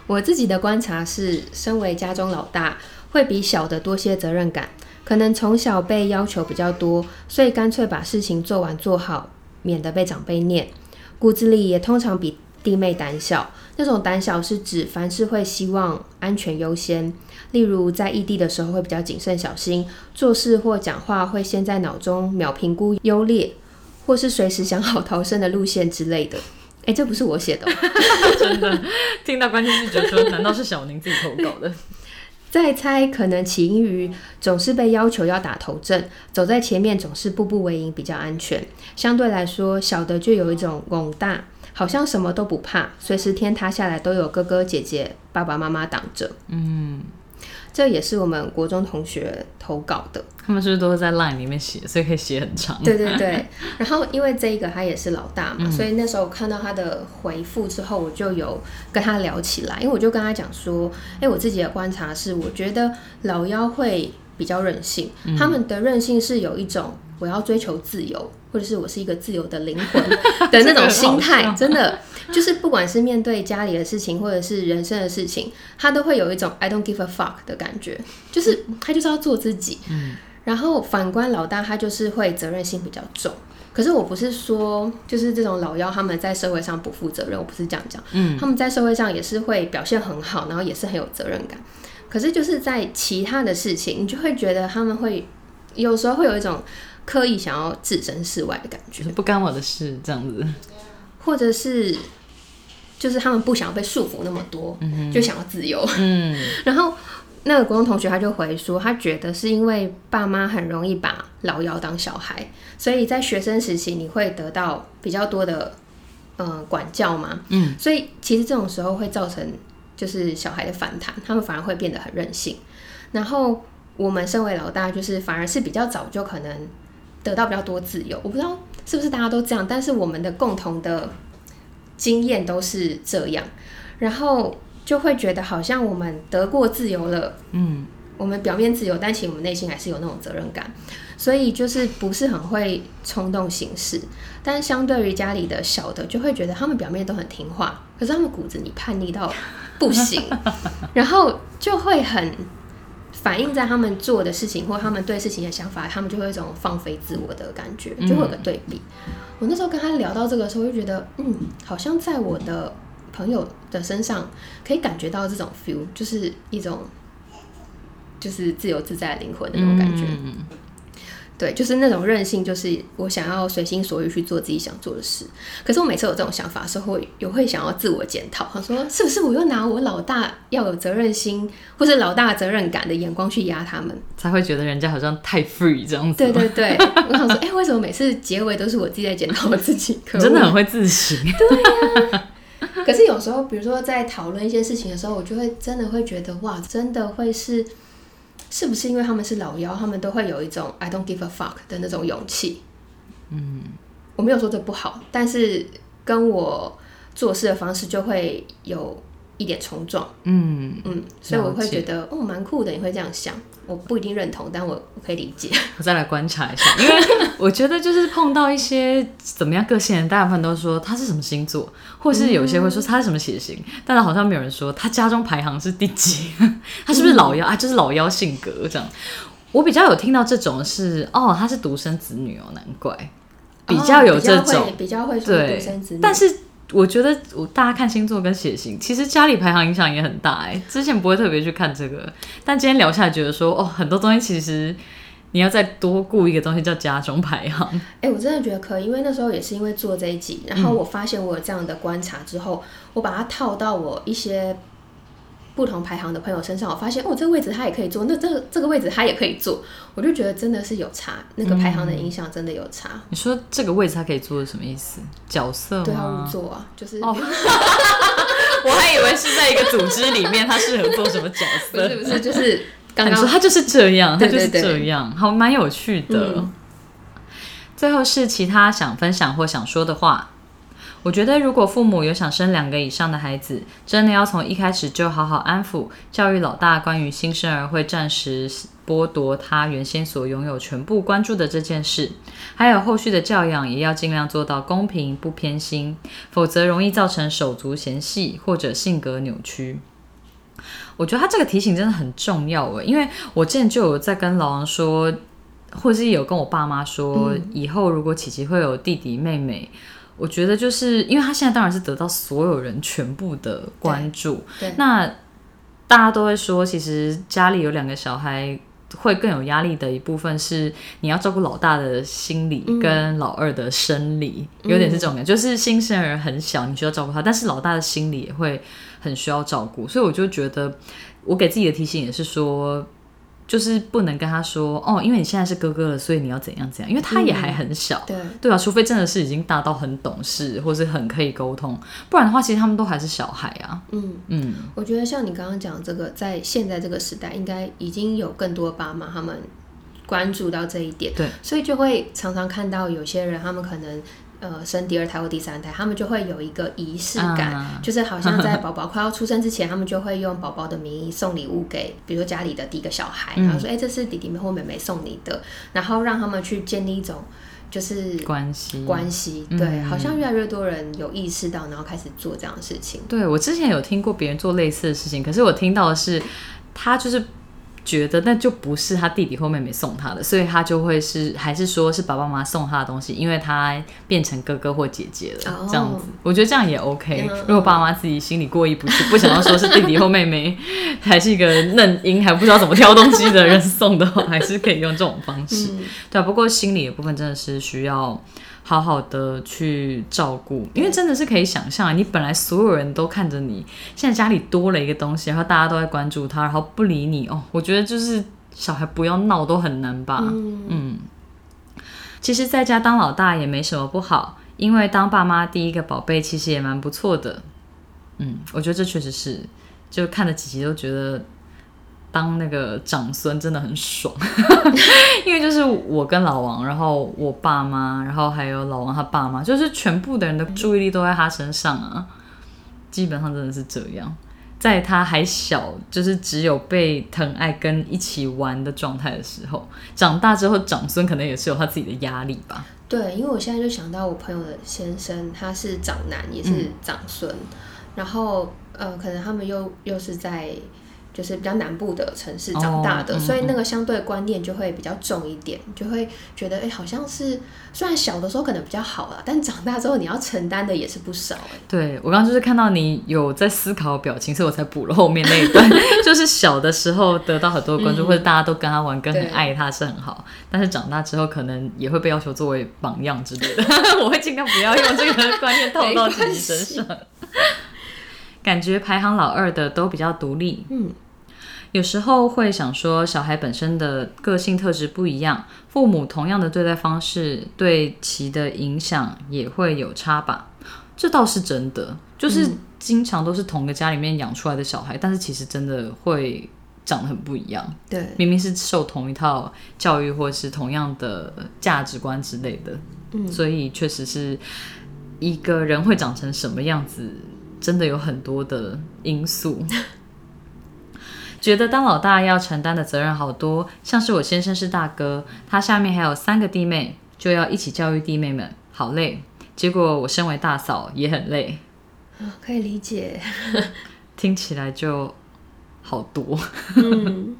我自己的观察是，身为家中老大，会比小的多些责任感，可能从小被要求比较多，所以干脆把事情做完做好，免得被长辈念。骨子里也通常比弟妹胆小，那种胆小是指凡事会希望安全优先，例如在异地的时候会比较谨慎小心，做事或讲话会先在脑中秒评估优劣，或是随时想好逃生的路线之类的。哎，这不是我写的哦、真的，听到关键字觉得说，难道是小宁自己投稿的？再猜，可能起因于总是被要求要打头阵，走在前面总是步步为营，比较安全。相对来说，小的就有一种拱大，好像什么都不怕，随时天塌下来都有哥哥姐姐、爸爸妈妈挡着。嗯，这也是我们国中同学投稿的。他们是不是都是在 LINE 里面写，所以可以写很长？对对对，然后因为这一个他也是老大嘛，所以那时候看到他的回复之后，我就有跟他聊起来，因为我就跟他讲说，哎，我自己的观察是，我觉得老妖会比较任性，他们的任性是有一种我要追求自由，或者是我是一个自由的灵魂 的那种心态，真的就是不管是面对家里的事情，或者是人生的事情，他都会有一种 I don't give a fuck 的感觉，就是他就是要做自己。然后反观老大，他就是会责任心比较重。可是我不是说，就是这种老妖他们在社会上不负责任，我不是这样讲。嗯，他们在社会上也是会表现很好，然后也是很有责任感。可是就是在其他的事情，你就会觉得他们会有时候会有一种刻意想要置身事外的感觉，不干我的事这样子。或者是就是他们不想要被束缚那么多，就想要自由。嗯，然后那个国中同学他就回说，他觉得是因为爸妈很容易把老幺当小孩，所以在学生时期你会得到比较多的呃管教嘛，嗯，所以其实这种时候会造成就是小孩的反弹，他们反而会变得很任性。然后我们身为老大，就是反而是比较早就可能得到比较多自由。我不知道是不是大家都这样，但是我们的共同的经验都是这样，然后就会觉得好像我们得过自由了，嗯，我们表面自由，但其实我们内心还是有那种责任感，所以就是不是很会冲动行事。但相对于家里的小的，就会觉得他们表面都很听话，可是他们骨子里叛逆到不行，然后就会很反映在他们做的事情或他们对事情的想法，他们就会有一种放飞自我的感觉，就会有个对比。我那时候跟他聊到这个的时候，就觉得，嗯，好像在我的朋友的身上可以感觉到这种 feel，就是一种就是自由自在的灵魂的那种感觉。嗯对，就是那种任性，就是我想要随心所欲去做自己想做的事。可是我每次有这种想法的时候，会有会想要自我检讨，他说是不是我又拿我老大要有责任心，或是老大责任感的眼光去压他们？才会觉得人家好像太 free 这样子。对对对，我想说，哎、为什么每次结尾都是我自己在检讨我自己？可恶真的很会自省。对呀可是有时候，比如说在讨论一些事情的时候，我就会真的会觉得，哇，真的会是，是不是因为他们是老妖，他们都会有一种 I don't give a fuck 的那种勇气？嗯，我没有说这不好，但是跟我做事的方式就会有一点冲撞。嗯嗯，所以我会觉得哦，蛮酷的，你会这样想。我不一定认同，但我我可以理解。我再来观察一下，因为我觉得就是碰到一些怎么样个性人，大部分都说他是什么星座，或是有些会说他是什么血型，但是好像没有人说他家中排行是第几，他是不是老幺 啊？就是老幺性格这样。我比较有听到这种是哦，他是独生子女哦，难怪比较有这种比较会说独生子女，但是。我觉得我大家看星座跟血型，其实家里排行影响也很大哎。之前不会特别去看这个，但今天聊下来觉得说，哦，很多东西其实你要再多顾一个东西叫家中排行。哎，我真的觉得可以，因为那时候也是因为做这一集，然后我发现我有这样的观察之后，我把它套到我一些。不同排行的朋友身上，我发现哦，这个位置他也可以坐，那这个这个位置他也可以坐，我就觉得真的是有差，那个排行的影响真的有差。你说这个位置他可以坐是什么意思？角色吗？对，啊坐啊，就是。哦，我还以为是在一个组织里面，他适合做什么角色？不是不是，就是刚刚说他就是这样，他就是这样，好，蛮有趣的。最后是其他想分享或想说的话。我觉得，如果父母有想生两个以上的孩子，真的要从一开始就好好安抚、教育老大，关于新生儿会暂时剥夺他原先所拥有全部关注的这件事，还有后续的教养，也要尽量做到公平不偏心，否则容易造成手足嫌隙或者性格扭曲。我觉得他这个提醒真的很重要诶，因为我之前就有在跟老王说，或者是有跟我爸妈说，以后如果琪琪会有弟弟妹妹。我觉得就是因为他现在当然是得到所有人全部的关注，对。那大家都会说，其实家里有两个小孩会更有压力的一部分是你要照顾老大的心理跟老二的生理，有点是这种感觉，就是新生儿很小，你需要照顾他，但是老大的心理也会很需要照顾，所以我就觉得我给自己的提醒也是说。就是不能跟他说哦，因为你现在是哥哥了，所以你要怎样怎样，因为他也还很小，对对啊，除非真的是已经大到很懂事，或是很可以沟通，不然的话，其实他们都还是小孩啊。嗯嗯，我觉得像你刚刚讲这个，在现在这个时代，应该已经有更多爸妈他们关注到这一点，对，所以就会常常看到有些人，他们可能。呃，生第二胎或第三胎，他们就会有一个仪式感，就是好像在 宝宝快要出生之前，他们就会用宝宝的名义送礼物给，比如说家里的第一个小孩，然后说，哎，这是弟弟妹或妹妹送你的，然后让他们去建立一种就是关系关系，对，好像越来越多人有意识到，然后开始做这样的事情。对我之前有听过别人做类似的事情，可是我听到的是，他就是。觉得那就不是他弟弟或妹妹送他的，所以他就会是还是说是爸爸妈妈送他的东西，因为他变成哥哥或姐姐了，这样子，我觉得这样也 OK。如果爸妈自己心里过意不去，不想要说是弟弟或妹妹，还是一个嫩婴还不知道怎么挑东西的人送的话，还是可以用这种方式。对，不过心理的部分真的是需要。好好的去照顾，因为真的是可以想象，你本来所有人都看着你，现在家里多了一个东西，然后大家都在关注他，然后不理你哦。我觉得就是小孩不要闹都很难吧。嗯，其实在家当老大也没什么不好，因为当爸妈第一个宝贝其实也蛮不错的。嗯，我觉得这确实是，就看了几集都觉得。当那个长孙真的很爽，因为就是我跟老王，然后我爸妈，然后还有老王他爸妈，就是全部的人的注意力都在他身上啊。基本上真的是这样，在他还小，就是只有被疼爱跟一起玩的状态的时候，长大之后长孙可能也是有他自己的压力吧。对，因为我现在就想到我朋友的先生，他是长男也是长孙，然后呃，可能他们又又是在。就是比较南部的城市长大的，所以那个相对观念就会比较重一点，就会觉得哎，好像是虽然小的时候可能比较好了，但长大之后你要承担的也是不少哎。对我刚刚就是看到你有在思考表情，所以我才补了后面那一段。就是小的时候得到很多关注，或者大家都跟他玩，跟很爱他是很好，但是长大之后可能也会被要求作为榜样之类的。我会尽量不要用这个观念套到自己身上。感觉排行老二的都比较独立，嗯。有时候会想说，小孩本身的个性特质不一样，父母同样的对待方式对其的影响也会有差吧？这倒是真的，就是经常都是同个家里面养出来的小孩，但是其实真的会长得很不一样。对，明明是受同一套教育或是同样的价值观之类的，嗯，所以确实是一个人会长成什么样子。真的有很多的因素。觉得当老大要承担的责任好多，像是我先生是大哥，他下面还有三个弟妹，就要一起教育弟妹们，好累。结果我身为大嫂也很累，啊，可以理解。听起来就好多。嗯，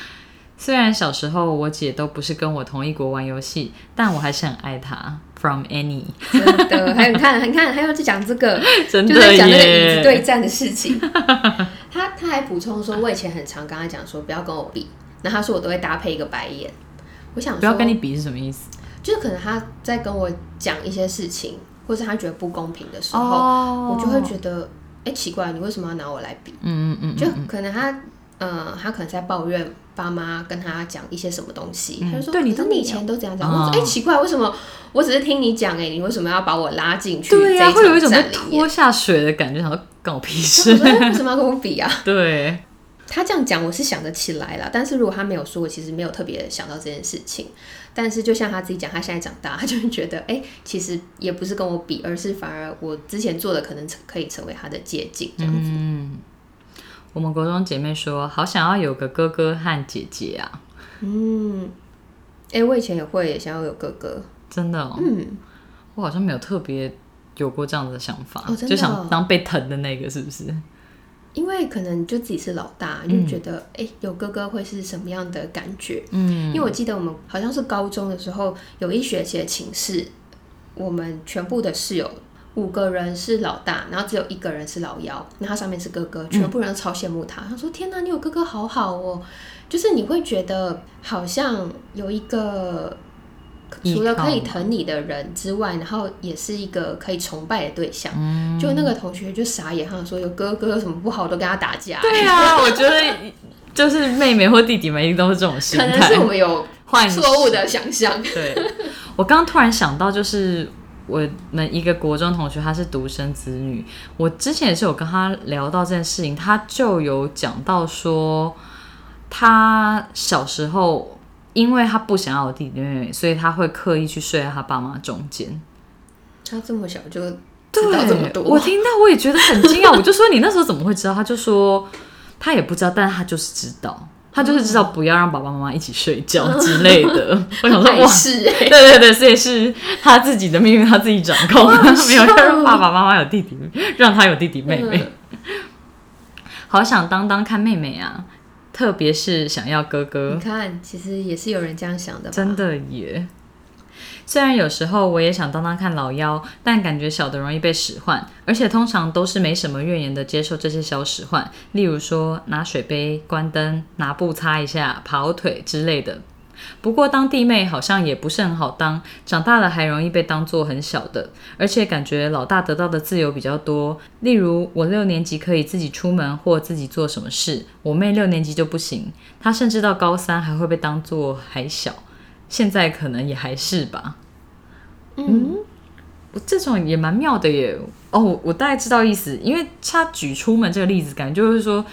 虽然小时候我姐都不是跟我同一国玩游戏，但我还是很爱她。From Annie，真的，还有你看，你看，还有在讲这个，真的在讲那个椅子对战的事情。他他还补充说，我以前很常跟他讲说，不要跟我比。那他说我都会搭配一个白眼。我想不要跟你比是什么意思？就是可能他在跟我讲一些事情，或是他觉得不公平的时候，我就会觉得，哎，奇怪，你为什么要拿我来比？嗯嗯嗯，就可能他，呃，他可能在抱怨。爸妈跟他讲一些什么东西，他就说：“可是你以前都这样讲。”我说：“哎，奇怪，为什么我只是听你讲？哎，你为什么要把我拉进去？对呀，会有一种被拖下水的感觉，想说跟我屁事？为什么要跟我比啊？”对，他这样讲，我是想得起来了。但是如果他没有说，我其实没有特别想到这件事情。但是就像他自己讲，他现在长大，他就会觉得，哎，其实也不是跟我比，而是反而我之前做的可能可以成为他的借鉴，这样子。嗯，我们国中姐妹说，好想要有个哥哥和姐姐啊。嗯，哎，我以前也会想要有哥哥，真的。嗯，我好像没有特别有过这样的想法，就想当被疼的那个，是不是？因为可能就自己是老大，就觉得哎，有哥哥会是什么样的感觉？嗯，因为我记得我们好像是高中的时候有一学期的寝室，我们全部的室友五个人是老大，然后只有一个人是老幺，那他上面是哥哥，全部人都超羡慕他。他说：“天哪，你有哥哥好好哦。”就是你会觉得好像有一个除了可以疼你的人之外，然后也是一个可以崇拜的对象。嗯就那个同学就傻眼，他说有哥哥有什么不好，都跟他打架。对啊，我觉得就是妹妹或弟弟们一定都是这种心态。可能是我们有错误的想象。对，我刚刚突然想到，就是我们一个国中同学，他是独生子女。我之前也是有跟他聊到这件事情，他就有讲到说。他小时候，因为他不想要弟弟妹妹，所以他会刻意去睡在他爸妈中间。他这么小就知道这么多，我听到我也觉得很惊讶。我就说你那时候怎么会知道？他就说他也不知道，但是他就是知道，他就是知道不要让爸爸妈妈一起睡觉之类的。我想说哇，是对对对，所以是他自己的命运，他自己掌控，没有让爸爸妈妈有弟弟，让他有弟弟妹妹。好想当当看妹妹啊！特别是想要哥哥，你看，其实也是有人这样想的。真的耶。虽然有时候我也想当当看老妖，但感觉小的容易被使唤，而且通常都是没什么怨言的接受这些小使唤，例如说拿水杯、关灯、拿布擦一下、跑腿之类的。不过当弟妹好像也不是很好当，长大了还容易被当做很小的，而且感觉老大得到的自由比较多。例如我六年级可以自己出门或自己做什么事，我妹六年级就不行，她甚至到高三还会被当做还小，现在可能也还是吧。嗯，我这种也蛮妙的耶。哦，我大概知道意思，因为他举出门这个例子，感觉就是说。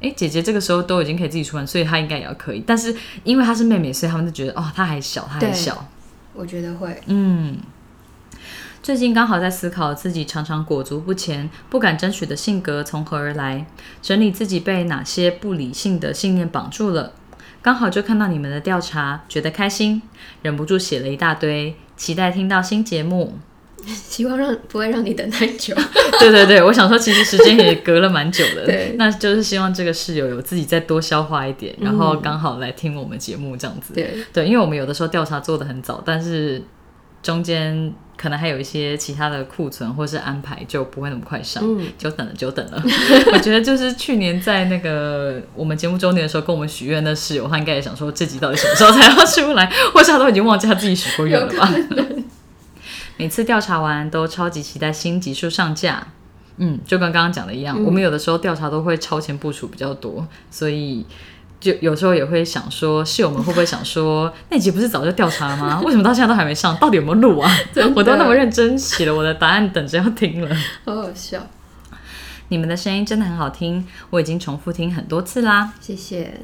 哎，姐姐这个时候都已经可以自己出门，所以她应该也要可以。但是因为她是妹妹，所以他们就觉得哦，她还小，她还小。我觉得会。嗯，最近刚好在思考自己常常裹足不前、不敢争取的性格从何而来，整理自己被哪些不理性的信念绑住了。刚好就看到你们的调查，觉得开心，忍不住写了一大堆，期待听到新节目。希望让不会让你等太久。对对对，我想说，其实时间也隔了蛮久的。对，那就是希望这个室友有自己再多消化一点，然后刚好来听我们节目这样子。对对，因为我们有的时候调查做的很早，但是中间可能还有一些其他的库存或是安排，就不会那么快上。嗯，久等了，久等了。我觉得就是去年在那个我们节目周年的时候跟我们许愿的室友，他应该也想说这集到底什么时候才要出来，或是他都已经忘记他自己许过愿了吧。每次调查完都超级期待新集数上架，嗯，就跟刚刚讲的一样，我们有的时候调查都会超前部署比较多，所以就有时候也会想说，室友们会不会想说，那集不是早就调查了吗？为什么到现在都还没上？到底有没有录啊？我都那么认真写了我的答案，等着要听了，好好笑。你们的声音真的很好听，我已经重复听很多次啦，谢谢，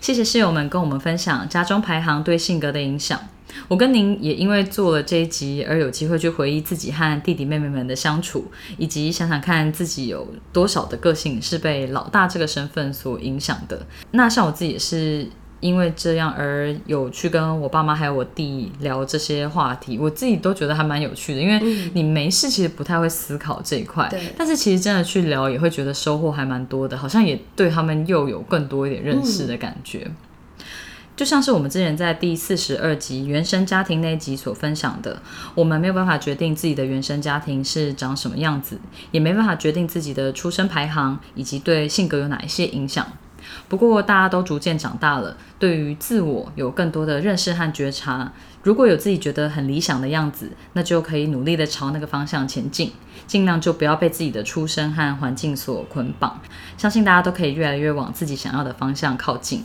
谢谢室友们跟我们分享家中排行对性格的影响。我跟您也因为做了这一集而有机会去回忆自己和弟弟妹妹们的相处，以及想想看自己有多少的个性是被老大这个身份所影响的。那像我自己也是因为这样而有去跟我爸妈还有我弟聊这些话题，我自己都觉得还蛮有趣的。因为你没事其实不太会思考这一块，但是其实真的去聊也会觉得收获还蛮多的，好像也对他们又有更多一点认识的感觉。就像是我们之前在第四十二集原生家庭那一集所分享的，我们没有办法决定自己的原生家庭是长什么样子，也没办法决定自己的出生排行以及对性格有哪一些影响。不过大家都逐渐长大了，对于自我有更多的认识和觉察。如果有自己觉得很理想的样子，那就可以努力的朝那个方向前进，尽量就不要被自己的出身和环境所捆绑。相信大家都可以越来越往自己想要的方向靠近。